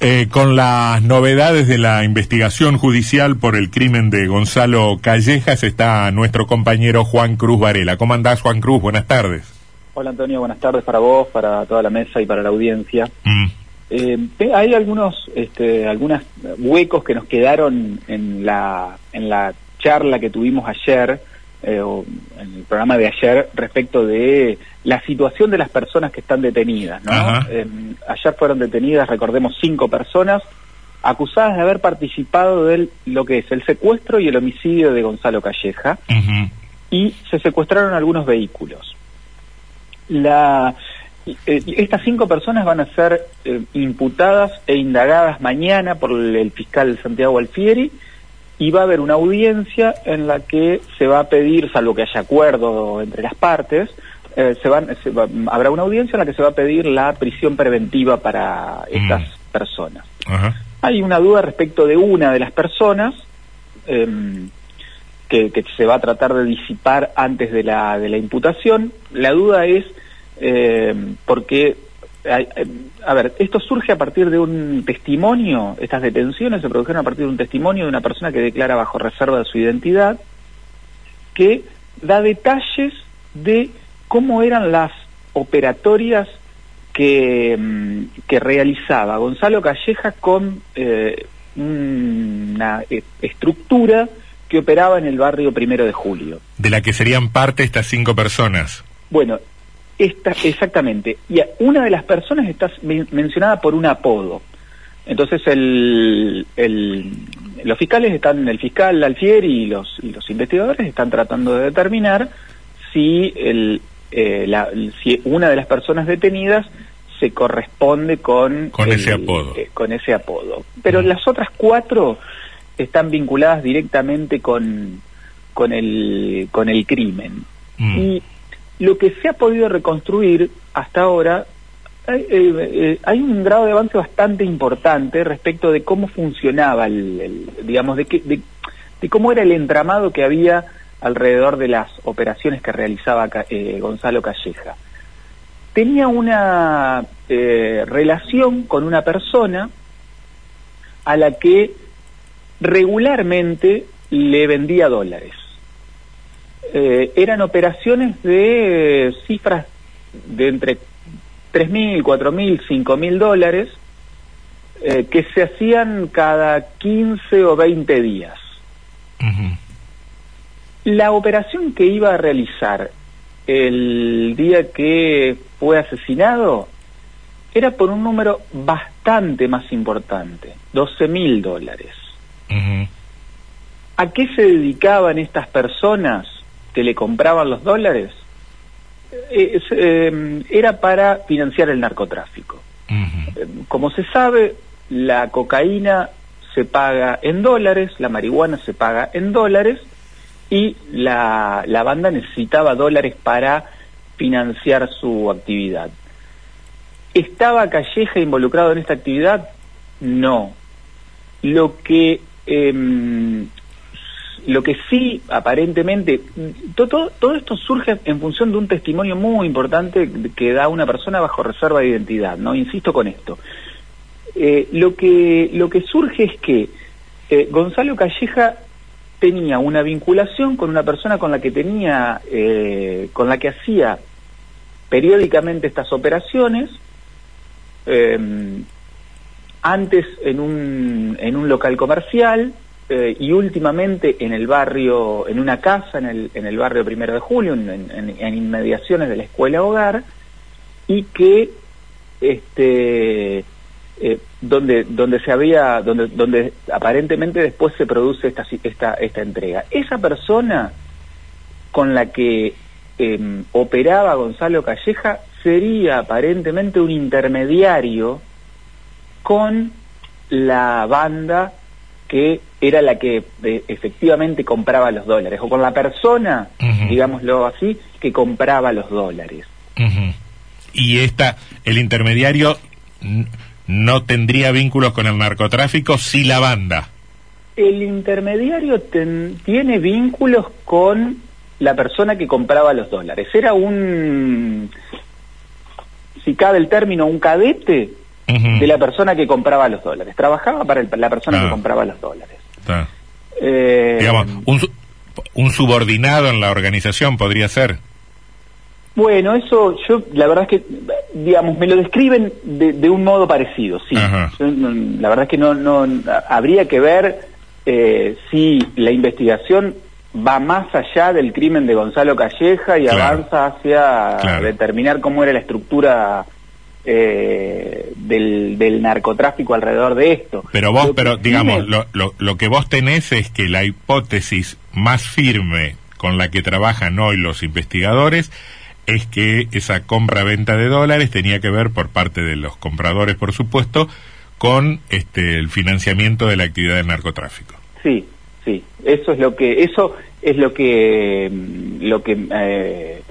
Eh, con las novedades de la investigación judicial por el crimen de Gonzalo Callejas está nuestro compañero Juan Cruz Varela. ¿Cómo andás, Juan Cruz? Buenas tardes. Hola, Antonio. Buenas tardes para vos, para toda la mesa y para la audiencia. Mm. Eh, hay algunos, este, algunos huecos que nos quedaron en la, en la charla que tuvimos ayer eh, en el programa de ayer respecto de la situación de las personas que están detenidas. ¿no? Em, ayer fueron detenidas, recordemos, cinco personas acusadas de haber participado de lo que es el secuestro y el homicidio de Gonzalo Calleja y se secuestraron algunos vehículos. La, eh, estas cinco personas van a ser eh, imputadas e indagadas mañana por el fiscal Santiago Alfieri y va a haber una audiencia en la que se va a pedir, salvo que haya acuerdo entre las partes, eh, se van, habrá una audiencia en la que se va a pedir la prisión preventiva para estas mm. personas. Hay una duda respecto de una de las personas em, que, se va a tratar de disipar antes de la, de la imputación. La duda es eh, porque a ver, esto surge a partir de un testimonio, estas detenciones se produjeron a partir de un testimonio de una persona que declara bajo reserva de su identidad, que da detalles de cómo eran las operatorias que, mm, que realizaba Gonzalo Calleja con eh, una eh, estructura que operaba en el barrio Primero de Julio. De la que serían parte estas cinco personas. Bueno, esta, exactamente. Y una de las personas está mencionada por un apodo. Entonces el, el, los fiscales están, el fiscal Alfieri y los, y los investigadores están tratando de determinar si, el, eh, la, si una de las personas detenidas se corresponde con, con ese apodo. Eh, con ese apodo. Pero mm. las otras cuatro están vinculadas directamente con, con, el, con el crimen. Mm. Y lo que se ha podido reconstruir hasta ahora, hay, eh, eh, un grado de avance bastante importante respecto de cómo funcionaba, el, digamos, de, que, de, cómo era el entramado que había alrededor de las operaciones que realizaba eh, Gonzalo Calleja. Tenía una relación con una persona a la que regularmente le vendía dólares. Eh, eran operaciones de eh, cifras de entre 3.000, 4.000, 5.000 dólares eh, que se hacían cada 15 o 20 días. La operación que iba a realizar el día que fue asesinado era por un número bastante más importante, 12.000 dólares. ¿A qué se dedicaban estas personas? Que le compraban los dólares eh, eh, era para financiar el narcotráfico. Eh, como se sabe, la cocaína se paga en dólares, la marihuana se paga en dólares y la, la banda necesitaba dólares para financiar su actividad. ¿Estaba Calleja involucrado en esta actividad? No. Lo que em, lo que sí, aparentemente, todo, todo esto surge en función de un testimonio muy importante que da una persona bajo reserva de identidad, ¿no? Insisto con esto. Eh, lo, que, lo que surge es que eh, Gonzalo Calleja tenía una vinculación con una persona con la que tenía, eh, con la que hacía periódicamente estas operaciones, antes en un, en un local comercial, eh, y últimamente en el barrio, en una casa en el, en el barrio Primero de Julio, en, inmediaciones de la escuela hogar, y que este eh, donde donde se había donde donde aparentemente después se produce esta esta esta entrega. Esa persona con la que em, operaba Gonzalo Calleja sería aparentemente un intermediario con la banda que era la que eh, efectivamente compraba los dólares, o con la persona, digámoslo así, que compraba los dólares. Y esta, el intermediario no tendría vínculos con el narcotráfico, si la banda. El intermediario tiene vínculos con la persona que compraba los dólares. Era un, si cabe el término, un cadete de la persona que compraba los dólares. Trabajaba para la persona que compraba los dólares. Eh, Digamos, un, un subordinado en la organización podría ser. Bueno, eso yo la verdad es que, digamos, me lo describen de, un modo parecido, sí. la verdad es que no, no habría que ver eh, si la investigación va más allá del crimen de Gonzalo Calleja y avanza hacia determinar cómo era la estructura eh, del, narcotráfico alrededor de esto. Pero vos, pero digamos, lo, lo, lo que vos tenés es que la hipótesis más firme con la que trabajan hoy los investigadores es que esa compra-venta de dólares tenía que ver por parte de los compradores, por supuesto, con este el financiamiento de la actividad del narcotráfico. Sí, sí, eso es lo que eso es lo que mm, lo que eh,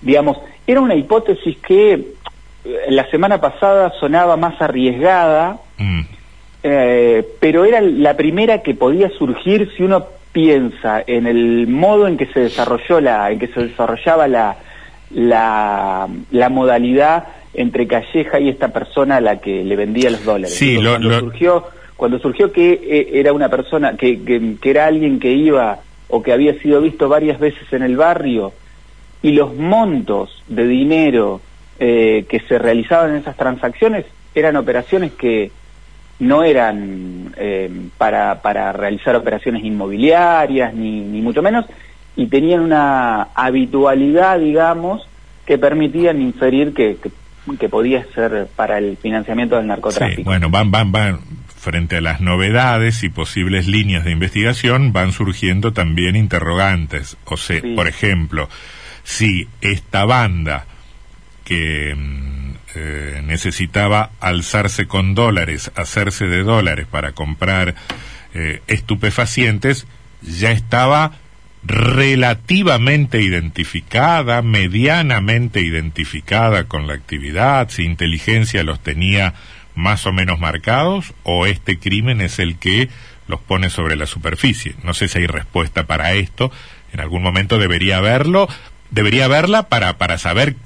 digamos era una hipótesis que la semana pasada sonaba más arriesgada, mm. eh, pero era la primera que podía surgir si uno piensa en el modo en que se desarrolló la en que se desarrollaba la la, la modalidad entre Calleja y esta persona a la que le vendía los dólares. Sí, cuando surgió cuando surgió que eh, era una persona que, que, era alguien que iba o que había sido visto varias veces en el barrio y los montos de dinero eh, que se realizaban en esas transacciones eran operaciones que no eran eh, para, para realizar operaciones inmobiliarias ni, ni mucho menos y tenían una habitualidad, digamos, que permitían inferir que, que, podía ser para el financiamiento del narcotráfico. Sí, bueno, van, van, van, frente a las novedades y posibles líneas de investigación, van surgiendo también interrogantes. O sea, por ejemplo, si esta banda que mm, eh, necesitaba alzarse con dólares, hacerse de dólares para comprar eh, estupefacientes, ya estaba relativamente identificada, medianamente identificada con la actividad, si inteligencia los tenía más o menos marcados, o este crimen es el que los pone sobre la superficie. No sé si hay respuesta para esto, en algún momento debería haberlo, debería haberla para, para saber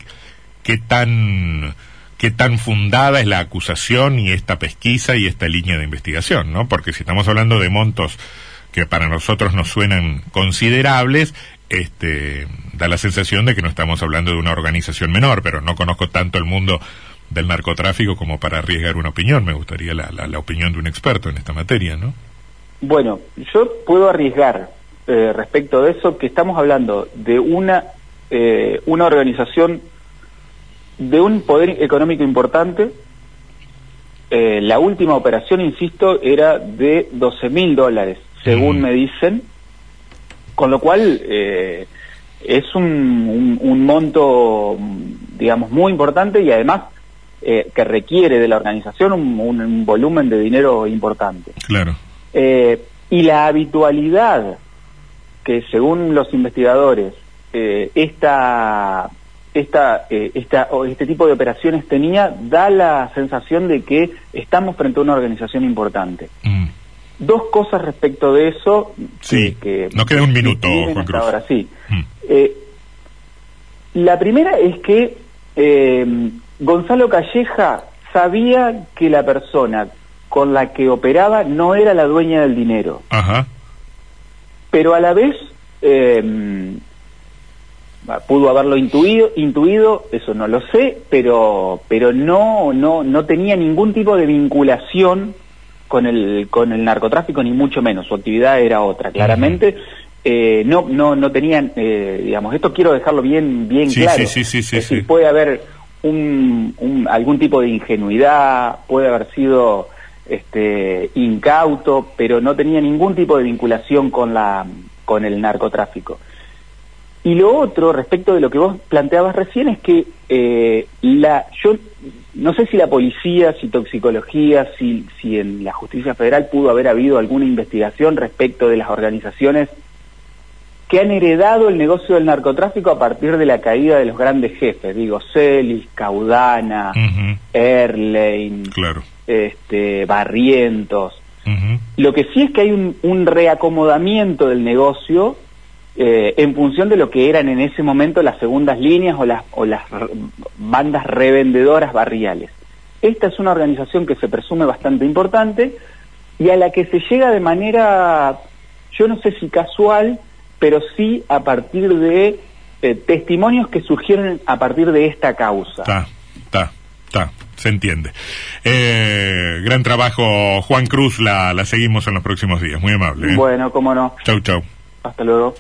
qué tan qué tan fundada es la acusación y esta pesquisa y esta línea de investigación, ¿no? Porque si estamos hablando de montos que para nosotros nos suenan considerables, este, da la sensación de que no estamos hablando de una organización menor, pero no conozco tanto el mundo del narcotráfico como para arriesgar una opinión. Me gustaría la, la, opinión de un experto en esta materia, ¿no? Bueno, yo puedo arriesgar eh, respecto de eso que estamos hablando de una, eh, una organización de un poder económico importante. Eh, la última operación, insisto, era de 12 mil dólares según me dicen, con lo cual eh, es un, un, monto, digamos, muy importante y además eh, que requiere de la organización un, volumen de dinero importante. Claro. Y la habitualidad que según los investigadores esta esta, esta, este tipo de operaciones tenía da la sensación de que estamos frente a una organización importante. Mm. Dos cosas respecto de eso. Sí, que nos queda un minuto, Juan Cruz. Ahora sí. Mm. Eh, la primera es que eh, Gonzalo Calleja sabía que la persona con la que operaba no era la dueña del dinero. Ajá. Pero a la vez eh, pudo haberlo intuido, intuido, eso no lo sé, pero pero no no no tenía ningún tipo de vinculación con el, con el narcotráfico, ni mucho menos. Su actividad era otra, claramente. Eh, no, no, no tenían, eh, digamos, esto quiero dejarlo bien, bien claro. Sí, sí, sí, es decir, puede haber un, algún tipo de ingenuidad, puede haber sido este, incauto, pero no tenía ningún tipo de vinculación con la, con el narcotráfico. Y lo otro, respecto de lo que vos planteabas recién, es que eh, la, yo no sé si la policía, si toxicología, si, si en la justicia federal pudo haber habido alguna investigación respecto de las organizaciones que han heredado el negocio del narcotráfico a partir de la caída de los grandes jefes, digo, Celis, Caudana, Erlein, este, Barrientos. Lo que sí es que hay un, un reacomodamiento del negocio eh, en función de lo que eran en ese momento las segundas líneas o las, o las bandas revendedoras barriales. esta es una organización que se presume bastante importante y a la que se llega de manera, yo no sé si casual, pero sí a partir de eh, testimonios que surgieron a partir de esta causa. Está, está, está, se entiende. Eh, gran trabajo, Juan Cruz, la, la seguimos en los próximos días, muy amable. Bueno, cómo no. Chau, chau. Hasta luego.